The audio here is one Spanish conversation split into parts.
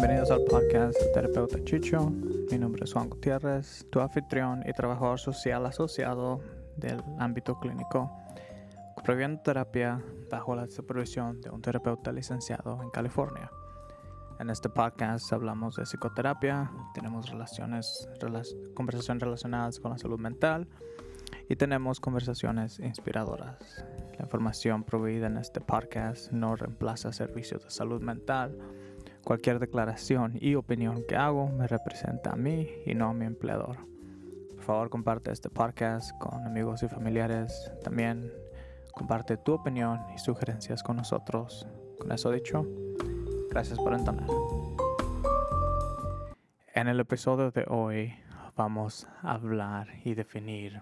Bienvenidos al podcast Terapeuta Chicho. Mi nombre es Juan Gutiérrez, tu anfitrión y trabajador social asociado del ámbito clínico, proviendo terapia bajo la supervisión de un terapeuta licenciado en California. En este podcast hablamos de psicoterapia, tenemos relaciones, conversaciones relacionadas con la salud mental y tenemos conversaciones inspiradoras. La información proveída en este podcast no reemplaza servicios de salud mental. Cualquier declaración y opinión que hago me representa a mí y no a mi empleador. Por favor, comparte este podcast con amigos y familiares. También comparte tu opinión y sugerencias con nosotros. Con eso dicho, Gracias por entonar. En el episodio de hoy vamos a hablar y definir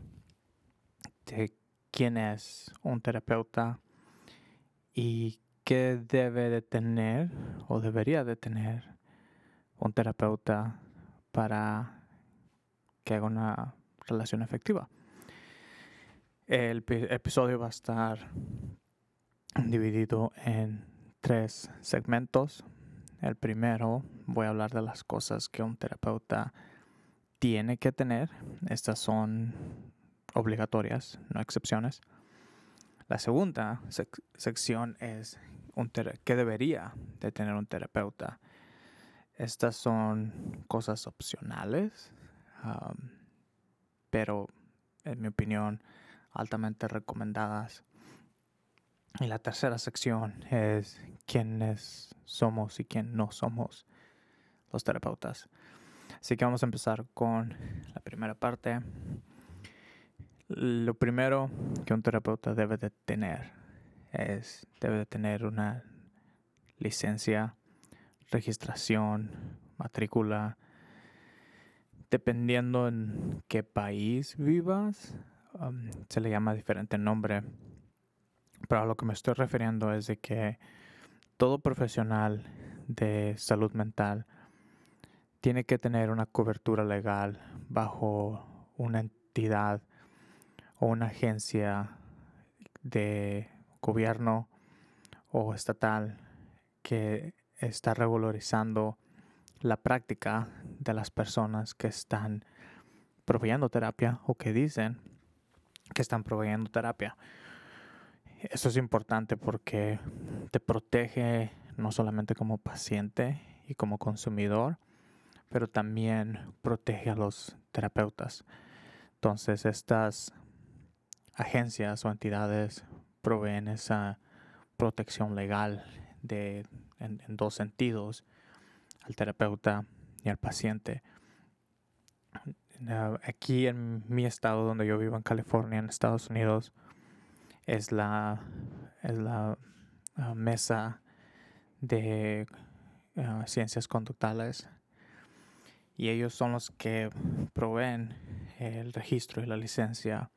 de quién es un terapeuta y qué debe de tener o debería de tener un terapeuta para que haga una relación efectiva. El episodio va a estar dividido en tres segmentos. El primero voy a hablar de las cosas que un terapeuta tiene que tener. Estas son obligatorias, no excepciones. La segunda sección es un qué debería de tener un terapeuta. Estas son cosas opcionales, pero en mi opinión altamente recomendadas y la tercera sección es quiénes somos y quién no somos los terapeutas. Así que vamos a empezar con la primera parte. Lo primero que un terapeuta debe de tener es, debe de tener una licencia, registración, matrícula. Dependiendo en qué país vivas, se le llama diferente nombre pero a lo que me estoy refiriendo es de que todo profesional de salud mental tiene que tener una cobertura legal bajo una entidad o una agencia de gobierno o estatal que está regularizando la práctica de las personas que están proveyendo terapia o que dicen que están proveyendo terapia. Eso es importante porque te protege no solamente como paciente y como consumidor, pero también protege a los terapeutas. Entonces estas agencias o entidades proveen esa protección legal de, en, dos sentidos, al terapeuta y al paciente. Aquí en mi estado donde yo vivo en California, en Estados Unidos, es la, la ah, mesa de ah, ciencias conductales y ellos son los que proveen el registro y la licencia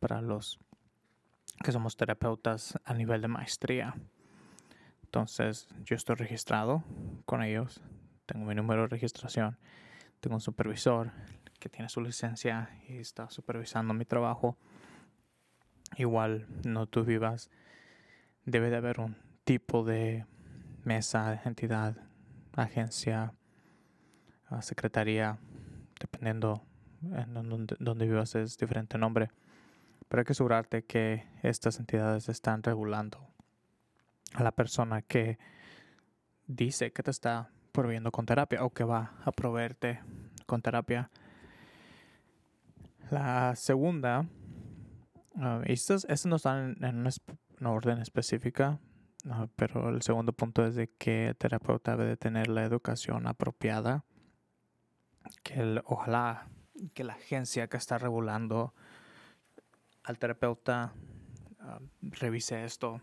para los que somos terapeutas a nivel de maestría. Entonces yo estoy registrado con ellos, tengo mi número de registración, tengo un supervisor que tiene su licencia y está supervisando mi trabajo igual no tú vivas, debe de haber un tipo de mesa, entidad, agencia, secretaría, dependiendo en donde, vivas es diferente nombre. Pero hay que asegurarte que estas entidades están regulando a la persona que dice que te está proveyendo con terapia o que va a proveerte con terapia. La segunda Uh, estos, no están en, una, orden específica, pero el segundo punto es de que el terapeuta debe de tener la educación apropiada, que ojalá que la agencia que está regulando al terapeuta revise esto,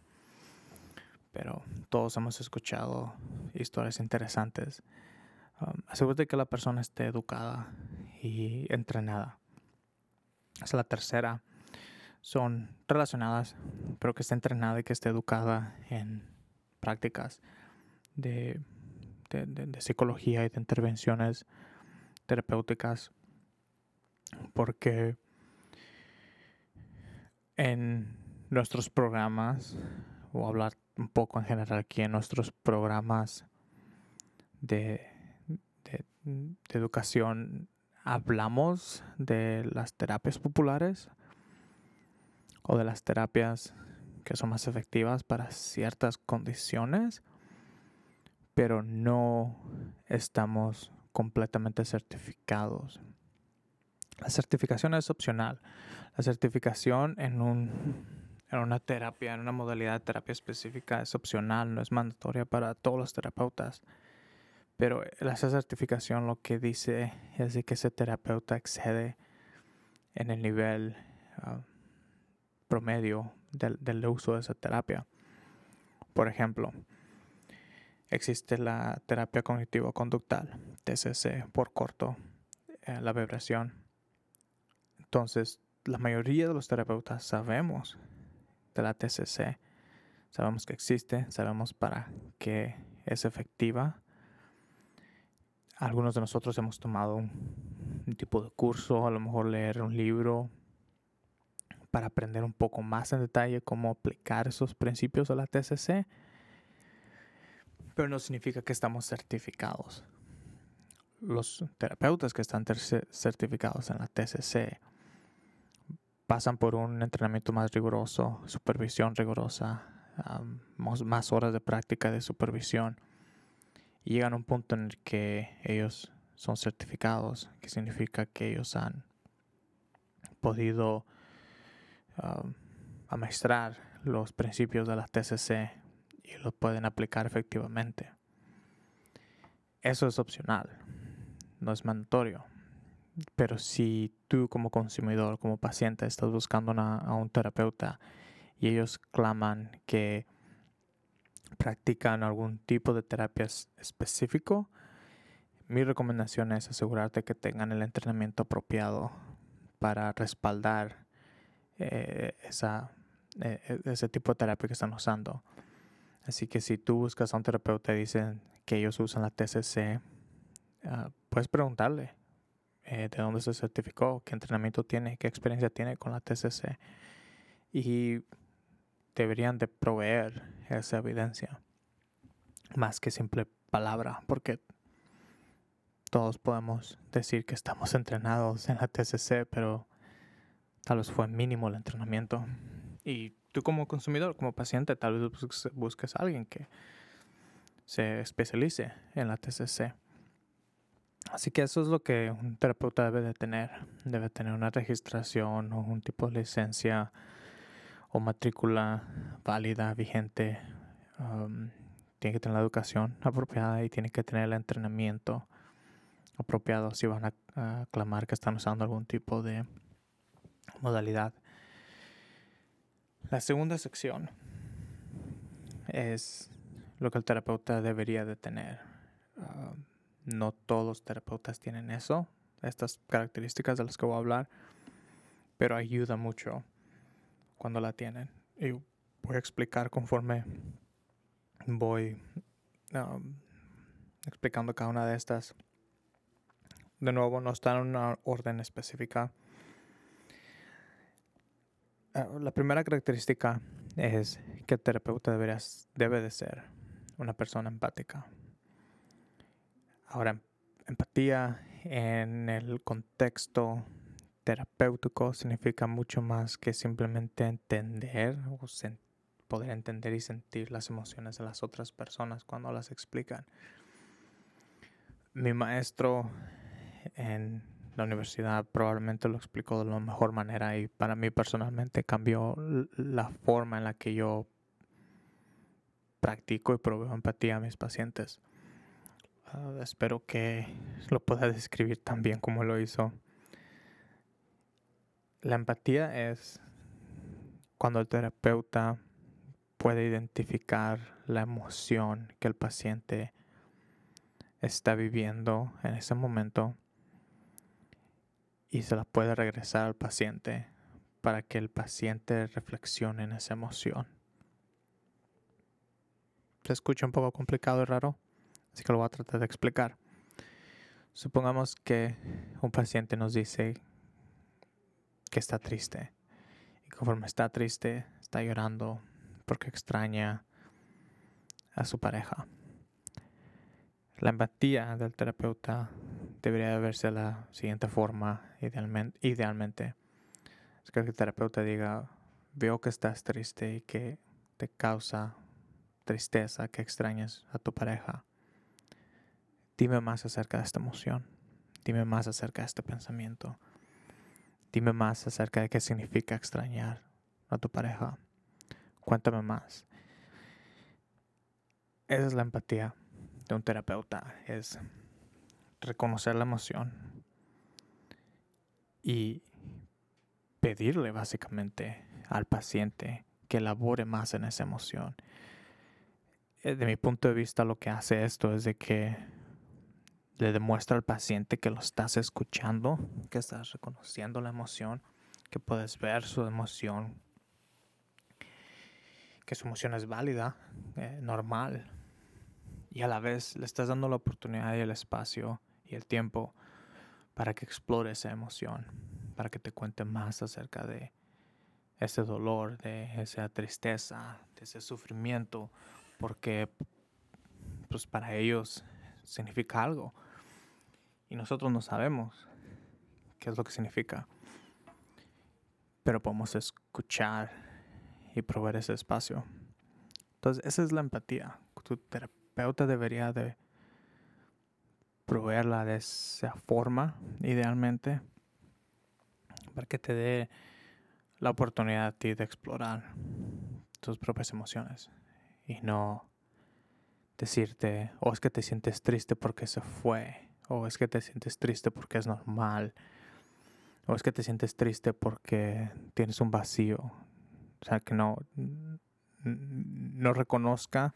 pero todos hemos escuchado historias interesantes. Um, asegúrate que la persona esté educada y entrenada. Es la tercera son relacionadas, pero que esté entrenada y que esté educada en prácticas de, psicología y de intervenciones terapéuticas, porque en nuestros programas, o hablar un poco en general aquí en nuestros programas de, educación hablamos de las terapias populares o de las terapias que son más efectivas para ciertas condiciones, pero no estamos completamente certificados. La certificación es opcional. La certificación en, un, en una terapia, en una modalidad de terapia específica es opcional, no es mandatoria para todos los terapeutas. Pero esa certificación lo que dice es de que ese terapeuta excede en el nivel ah, promedio del, del uso de esa terapia. Por ejemplo, existe la terapia cognitivo-conductal, TCC por corto, eh, la vibración. Entonces, la mayoría de los terapeutas sabemos de la TCC, sabemos que existe, sabemos para qué es efectiva. Algunos de nosotros hemos tomado un, tipo de curso, a lo mejor leer un libro para aprender un poco más en detalle cómo aplicar esos principios de la TCC pero no significa que estamos certificados. Los terapeutas que están certificados en la TCC pasan por un entrenamiento más riguroso, supervisión rigurosa, más horas de práctica de supervisión y llegan a un punto en el que ellos son certificados, que significa que ellos han podido amaestrar los principios de la TCC y lo pueden aplicar efectivamente. Eso es opcional, no es mandatorio. Pero si tú como consumidor, como paciente, estás buscando a un terapeuta y ellos claman que practican algún tipo de terapia específico, mi recomendación es asegurarte que tengan el entrenamiento apropiado para respaldar eh, esa, eh, e-, ese tipo de terapia que están usando. Así que si tú buscas a un terapeuta y dicen que ellos usan la TCC, ah, puedes preguntarle eh, de dónde se certificó, qué entrenamiento tiene, qué experiencia tiene con la TCC. Y deberían de proveer esa evidencia más que simple palabra, porque todos podemos decir que estamos entrenados en la TCC, pero tal vez fue mínimo el entrenamiento. Y tú como consumidor, como paciente, tal vez busques, a alguien que se especialice en la TCC. Así que eso es lo que un terapeuta debe de tener. Debe tener una registración o un tipo de licencia o matrícula válida, vigente. Um, tiene que tener la educación apropiada y tiene que tener el entrenamiento apropiado si van a, a clamar que están usando algún tipo de modalidad. La segunda sección es lo que el terapeuta debería de tener. Ah, no todos los terapeutas tienen eso, estas características de las que voy a hablar, pero ayuda mucho cuando la tienen. Y voy a explicar conforme voy explicando cada una de estas. De nuevo, no está en una orden específica Ah, la primera característica es que el terapeuta debe de ser una persona empática. Ahora, em, empatía en el contexto terapéutico significa mucho más que simplemente entender o poder entender y sentir las emociones de las otras personas cuando las explican. Mi maestro en la universidad probablemente lo explicó de la mejor manera y para mí personalmente cambió la forma en la que yo practico y proveo empatía a mis pacientes. Espero que lo pueda describir tan bien como lo hizo. La empatía es cuando el terapeuta puede identificar la emoción que el paciente está viviendo en ese momento y se la puede regresar al paciente para que el paciente reflexione en esa emoción. Se escucha un poco complicado y raro, así que lo voy a tratar de explicar. Supongamos que un paciente nos dice que está triste y conforme está triste está llorando porque extraña a su pareja. La empatía del terapeuta debería verse de la siguiente forma, idealmente. idealmente. Es que el terapeuta diga, veo que estás triste y que te causa tristeza, que extrañas a tu pareja. Dime más acerca de esta emoción. Dime más acerca de este pensamiento. Dime más acerca de qué significa extrañar a tu pareja. Cuéntame más. Esa es la empatía de un terapeuta, es reconocer la emoción y pedirle básicamente al paciente que elabore más en esa emoción. Eh, de mi punto de vista lo que hace esto es de que le demuestra al paciente que lo estás escuchando, que estás reconociendo la emoción, que puedes ver su emoción, que su emoción es válida, eh, normal, y a la vez le estás dando la oportunidad y el espacio y el tiempo para que explore esa emoción, para que te cuente más acerca de ese dolor, de esa tristeza, de ese sufrimiento, porque pues para ellos significa algo y nosotros no sabemos qué es lo que significa, pero podemos escuchar y proveer ese espacio. Entonces, esa es la empatía. Tu terapeuta debería de proveerla de esa forma, idealmente, para que te dé la oportunidad a ti de explorar tus propias emociones y no decirte, o oh, es que te sientes triste porque se fue, o es que te sientes triste porque es normal, o es que te sientes triste porque tienes un vacío, o sea, que no, no reconozca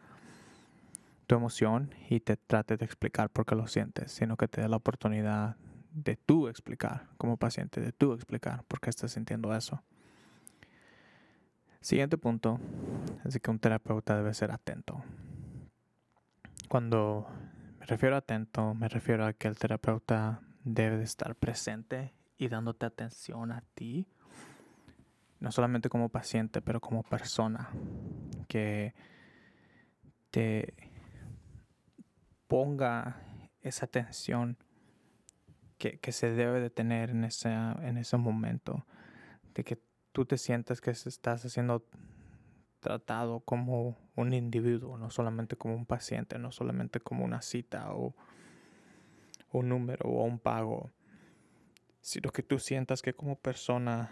tu emoción y te trate de explicar por qué lo sientes, sino que te dé la oportunidad de tú explicar como paciente, de tú explicar por qué estás sintiendo eso. Siguiente punto es que un terapeuta debe ser atento. Cuando refiero a atento, me refiero a que el terapeuta debe de estar presente y dándote atención a ti, no solamente como paciente, pero como persona, que te ponga esa atención que, se debe de tener en ese, en ese momento, de que tú te sientas que estás siendo tratado como un individuo, no solamente como un paciente, no solamente como una cita o un número o un pago, sino que tú sientas que como persona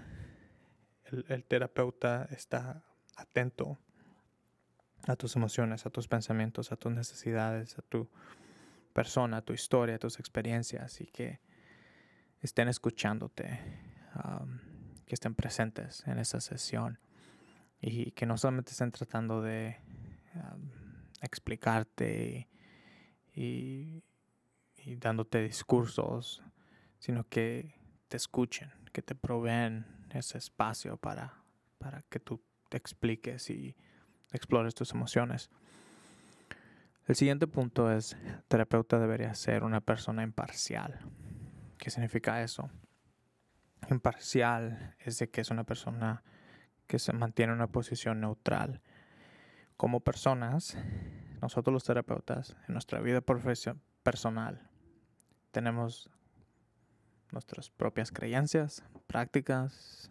el, terapeuta está atento a tus emociones, a tus pensamientos, a tus necesidades, a tu persona, a tu historia, a tus experiencias y que estén escuchándote, que estén presentes en esa sesión y que no solamente estén tratando de explicarte y, dándote discursos, sino que te escuchen, que te proveen ese espacio para, para que tú te expliques y explores tus emociones. El siguiente punto es, el terapeuta debería ser una persona imparcial. ¿Qué significa eso? Imparcial es de que es una persona que se mantiene en una posición neutral. Como personas, nosotros los terapeutas, en nuestra vida personal, tenemos nuestras propias creencias, prácticas,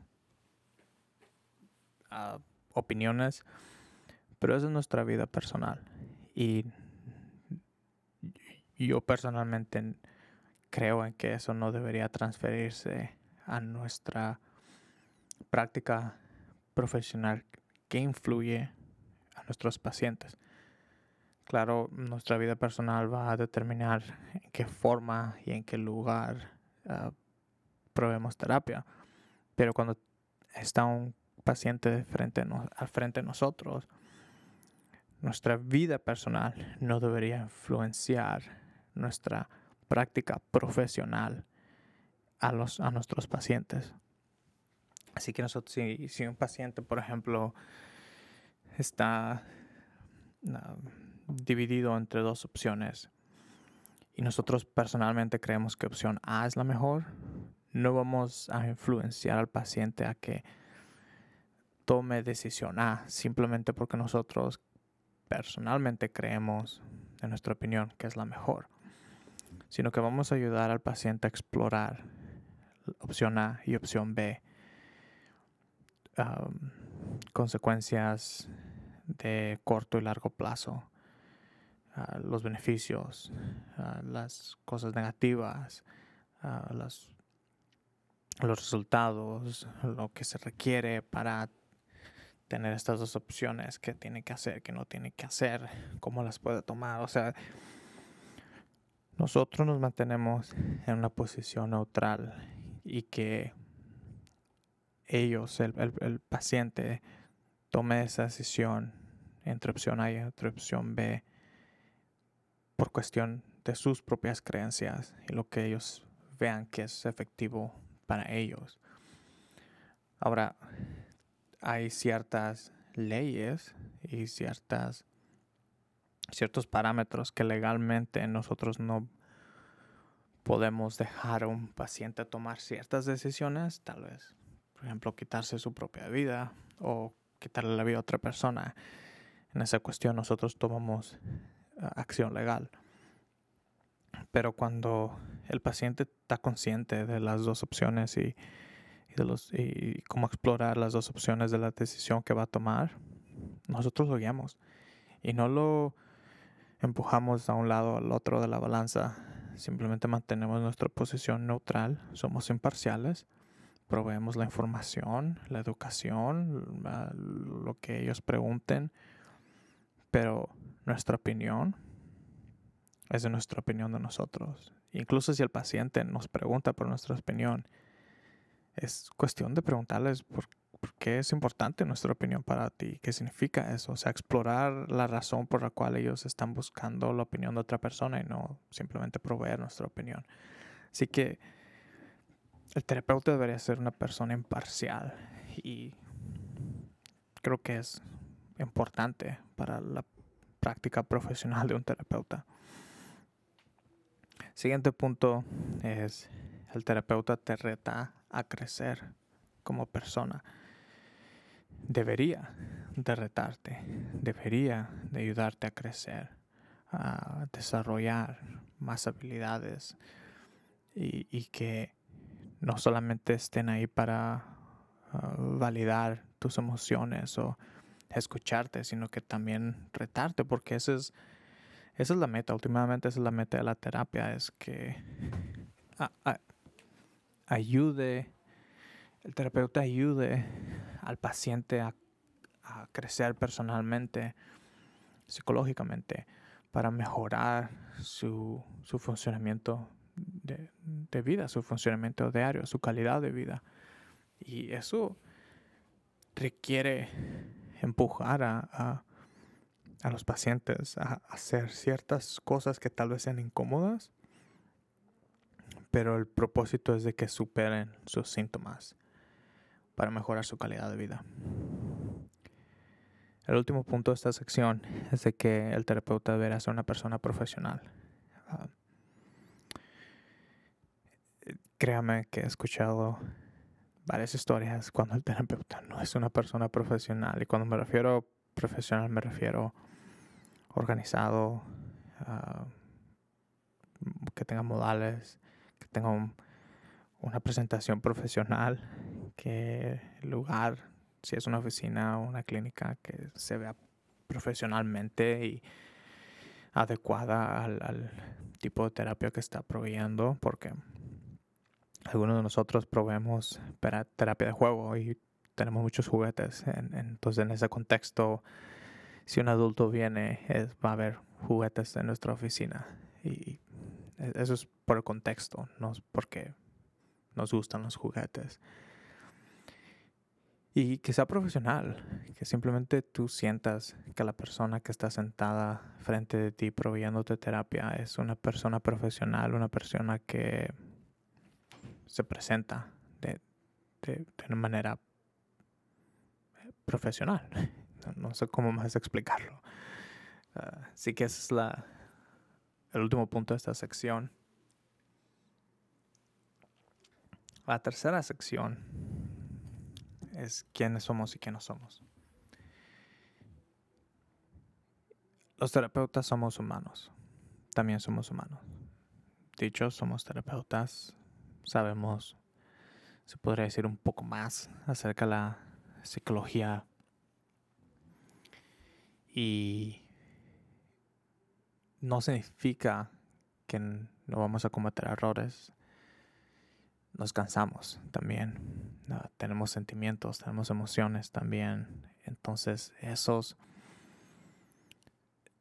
ah, opiniones, pero esa es nuestra vida personal. Y yo personalmente creo en que eso no debería transferirse a nuestra práctica profesional que influye a nuestros pacientes. Claro, nuestra vida personal va a determinar en qué forma y en qué lugar uh, probemos terapia. Pero cuando está un paciente frente al frente de nosotros, nuestra vida personal no debería influenciar nuestra práctica profesional a, los, a nuestros pacientes. Así que nosotros, si, un paciente, por ejemplo, está ah, dividido entre dos opciones y nosotros personalmente creemos que opción A es la mejor, no vamos a influenciar al paciente a que tome decisión A simplemente porque nosotros personalmente creemos en nuestra opinión, que es la mejor, sino que vamos a ayudar al paciente a explorar opción A y opción B, consecuencias de corto y largo plazo, los beneficios, las cosas negativas, los resultados, lo que se requiere para tener estas dos opciones, qué tiene que hacer, qué no tiene que hacer, cómo las puede tomar. O sea, nosotros nos mantenemos en una posición neutral y que ellos, el, paciente, tome esa decisión entre opción A y entre opción B por cuestión de sus propias creencias y lo que ellos vean que es efectivo para ellos. Ahora, hay ciertas leyes y ciertas ciertos parámetros que legalmente nosotros no podemos dejar a un paciente tomar ciertas decisiones, tal vez, por ejemplo, quitarse su propia vida o quitarle la vida a otra persona. En esa cuestión nosotros tomamos ah, acción legal. Pero cuando el paciente está consciente de las dos opciones y, de los, y cómo explorar las dos opciones de la decisión que va a tomar, nosotros lo guiamos y no lo empujamos a un lado al otro de la balanza. Simplemente mantenemos nuestra posición neutral, somos imparciales, proveemos la información, la educación, lo que ellos pregunten, pero nuestra opinión es de nuestra opinión de nosotros. Incluso si el paciente nos pregunta por nuestra opinión, es cuestión de preguntarles por, qué es importante nuestra opinión para ti, qué significa eso, o sea, explorar la razón por la cual ellos están buscando la opinión de otra persona y no simplemente proveer nuestra opinión. Así que el terapeuta debería ser una persona imparcial y creo que es importante para la práctica profesional de un terapeuta. Siguiente punto es el terapeuta te reta a crecer como persona. Debería de retarte, debería de ayudarte a crecer, a desarrollar más habilidades y, que no solamente estén ahí para ah, validar tus emociones o escucharte, sino que también retarte, porque ese es esa es la meta, últimamente esa es la meta de la terapia, es que ayude, el terapeuta ayude al paciente a, crecer personalmente, psicológicamente, para mejorar su, funcionamiento de, vida, su funcionamiento diario, su calidad de vida. Y eso requiere empujar a a los pacientes a hacer ciertas cosas que tal vez sean incómodas, pero el propósito es de que superen sus síntomas para mejorar su calidad de vida. El último punto de esta sección es de que el terapeuta deberá ser una persona profesional. Ah, créame que he escuchado varias historias cuando el terapeuta no es una persona profesional. Y cuando me refiero a profesional me refiero organizado, ah, que tenga modales, que tenga una presentación profesional, que el lugar, si es una oficina o una clínica, que se vea profesionalmente y adecuada al, al tipo de terapia que está proveyendo, porque algunos de nosotros proveemos terapia de juego y tenemos muchos juguetes. entonces, en ese contexto, si un adulto viene, va a haber juguetes en nuestra oficina. Y e, eso es por el contexto, no es porque nos gustan los juguetes. Y que sea profesional, que simplemente tú sientas que la persona que está sentada frente de ti proveyéndote terapia es una persona profesional, una persona que se presenta de, de una manera profesional no sé cómo más explicarlo. así que ese es la, el último punto de esta sección. La tercera sección es quiénes somos y quiénes no somos. los terapeutas somos humanos. También somos humanos. Dicho, somos terapeutas. Sabemos, se podría decir un poco más acerca de la psicología. Y no significa que no vamos a cometer errores. Nos cansamos también. tenemos sentimientos, tenemos emociones también. Entonces, esos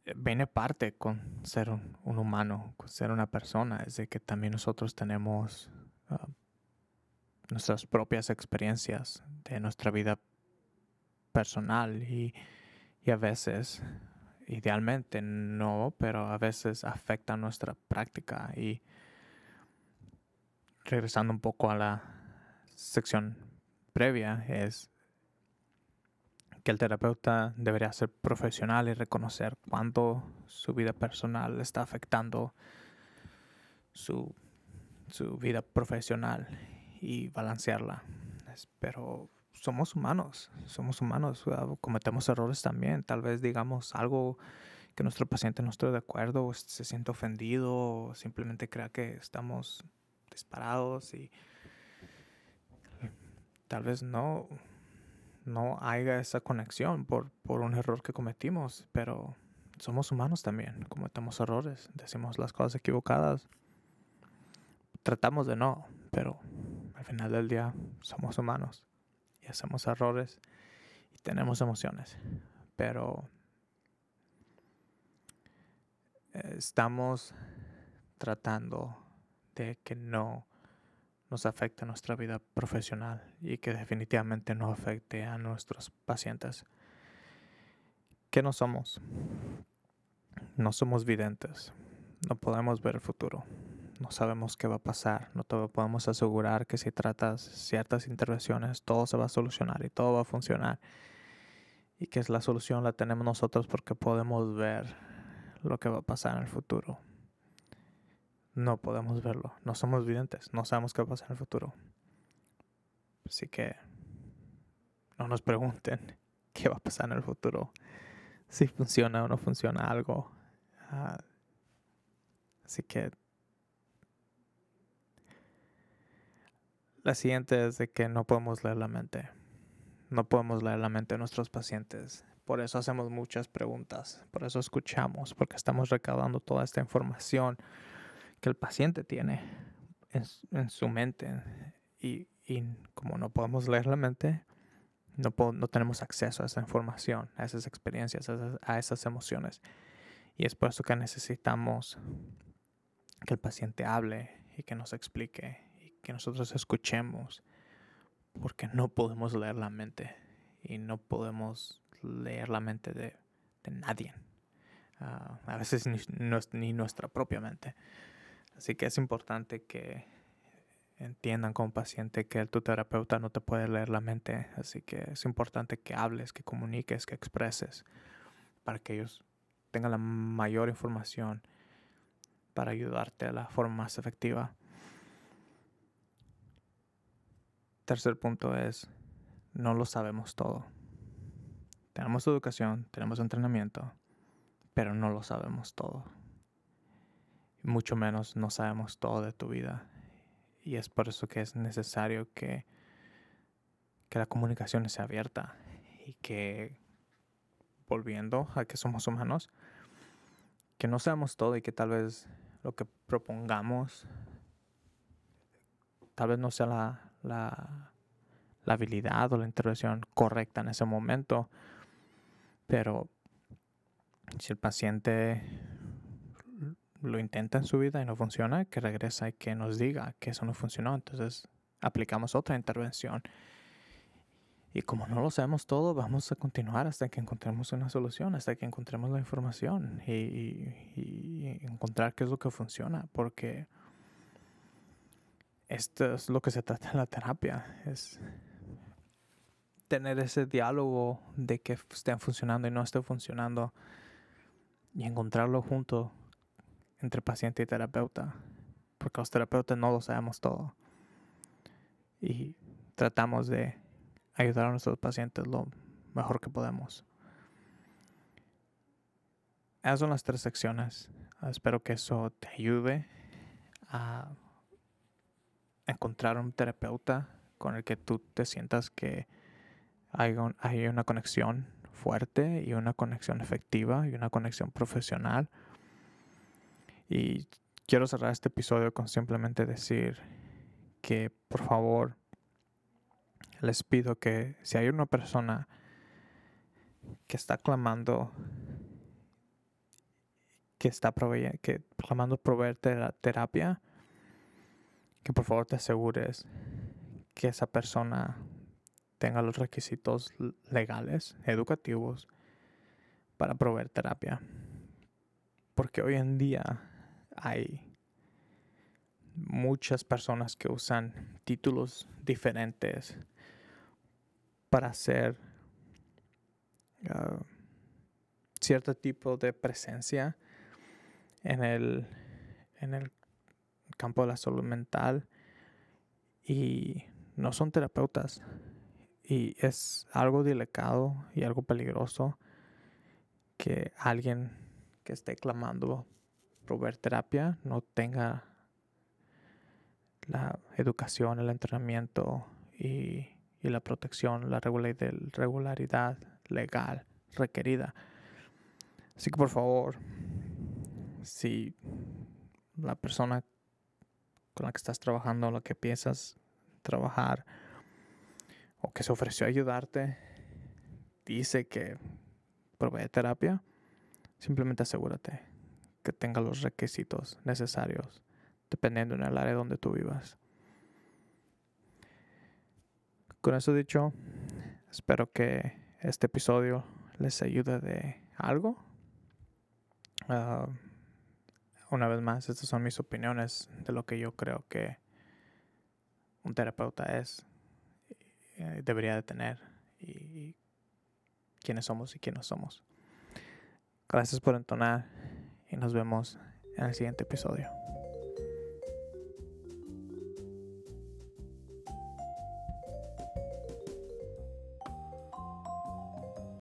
eh, viene parte con ser un, humano, con ser una persona, es de que también nosotros tenemos ah, nuestras propias experiencias de nuestra vida personal y, y, a veces, idealmente no, pero a veces afecta nuestra práctica. Y regresando un poco a la sección previa es que el terapeuta debería ser profesional y reconocer cuándo su vida personal está afectando su, vida profesional y balancearla. Pero somos humanos, somos humanos, cometemos errores también. Tal vez digamos algo que nuestro paciente no esté de acuerdo, o se siente ofendido, o simplemente crea que estamos disparados y tal vez no no haya esa conexión por, por un error que cometimos, pero somos humanos también, cometemos errores, decimos las cosas equivocadas, tratamos de no, pero al final del día somos humanos y hacemos errores y tenemos emociones, pero estamos tratando de que no nos afecte nuestra vida profesional y que definitivamente no afecte a nuestros pacientes. ¿Qué no somos? No somos videntes, no podemos ver el futuro, no sabemos qué va a pasar, no te podemos asegurar que si tratas ciertas intervenciones todo se va a solucionar y todo va a funcionar y que es la solución la tenemos nosotros porque podemos ver lo que va a pasar en el futuro no podemos verlo, no somos videntes, no sabemos qué va a pasar en el futuro. Así que no nos pregunten qué va a pasar en el futuro, si funciona o no funciona algo. Ah, así que la siguiente es de que no podemos leer la mente. No podemos leer la mente de nuestros pacientes. Por eso hacemos muchas preguntas, por eso escuchamos, porque estamos recaudando toda esta información que el paciente tiene en, su mente. Y, como no podemos leer la mente, no, no tenemos acceso a esa información, a esas experiencias, a esas, emociones. Y es por eso que necesitamos que el paciente hable y que nos explique que nosotros escuchemos, porque no podemos leer la mente y no podemos leer la mente de, nadie. Ah, a veces ni, ni, nuestra propia mente. Así que es importante que entiendan como paciente que tu terapeuta no te puede leer la mente. Así que es importante que hables, que comuniques, que expreses para que ellos tengan la mayor información para ayudarte de la forma más efectiva. Tercer punto es, no lo sabemos todo. Tenemos educación, tenemos entrenamiento, pero no lo sabemos todo mucho menos no sabemos todo de tu vida. Y es por eso que es necesario que, que la comunicación sea abierta y que, volviendo a que somos humanos, que no sabemos todo y que tal vez lo que propongamos tal vez no sea la, la, habilidad o la intervención correcta en ese momento, pero si el paciente lo intenta en su vida y no funciona, que regresa y que nos diga que eso no funcionó. Entonces aplicamos otra intervención. Y como no lo sabemos todo, vamos a continuar hasta que encontremos una solución, hasta que encontremos la información y, encontrar qué es lo que funciona. Porque esto es lo que se trata en la terapia, es tener ese diálogo de que estén funcionando y no esté funcionando y encontrarlo junto entre paciente y terapeuta, porque los terapeutas no lo sabemos todo. Y tratamos de ayudar a nuestros pacientes lo mejor que podemos. esas son las tres secciones. Espero que eso te ayude a encontrar un terapeuta con el que tú te sientas que hay, hay una conexión fuerte y una conexión efectiva y una conexión profesional. Y quiero cerrar este episodio con simplemente decir que por favor les pido que si hay una persona que está clamando que está que clamando proveer terapia que por favor te asegures que esa persona tenga los requisitos legales, educativos, para proveer terapia. Porque hoy en día hay muchas personas que usan títulos diferentes para hacer uh, cierto tipo de presencia en el, en el campo de la salud mental y no son terapeutas. Y es algo delicado y algo peligroso que alguien que esté clamando proveer terapia no tenga la educación, el entrenamiento y, la protección, la regularidad legal requerida. Así que por favor, si la persona con la que estás trabajando, la que piensas trabajar, o que se ofreció a ayudarte, dice que provee terapia, simplemente asegúrate que tenga los requisitos necesarios, dependiendo en el área donde tú vivas. Con eso dicho, espero que este episodio les ayude de algo. Ah, una vez más, estas son mis opiniones de lo que yo creo que un terapeuta es. Eh, debería de tener y, quiénes somos y quiénes somos. Gracias por entonar y nos vemos en el siguiente episodio.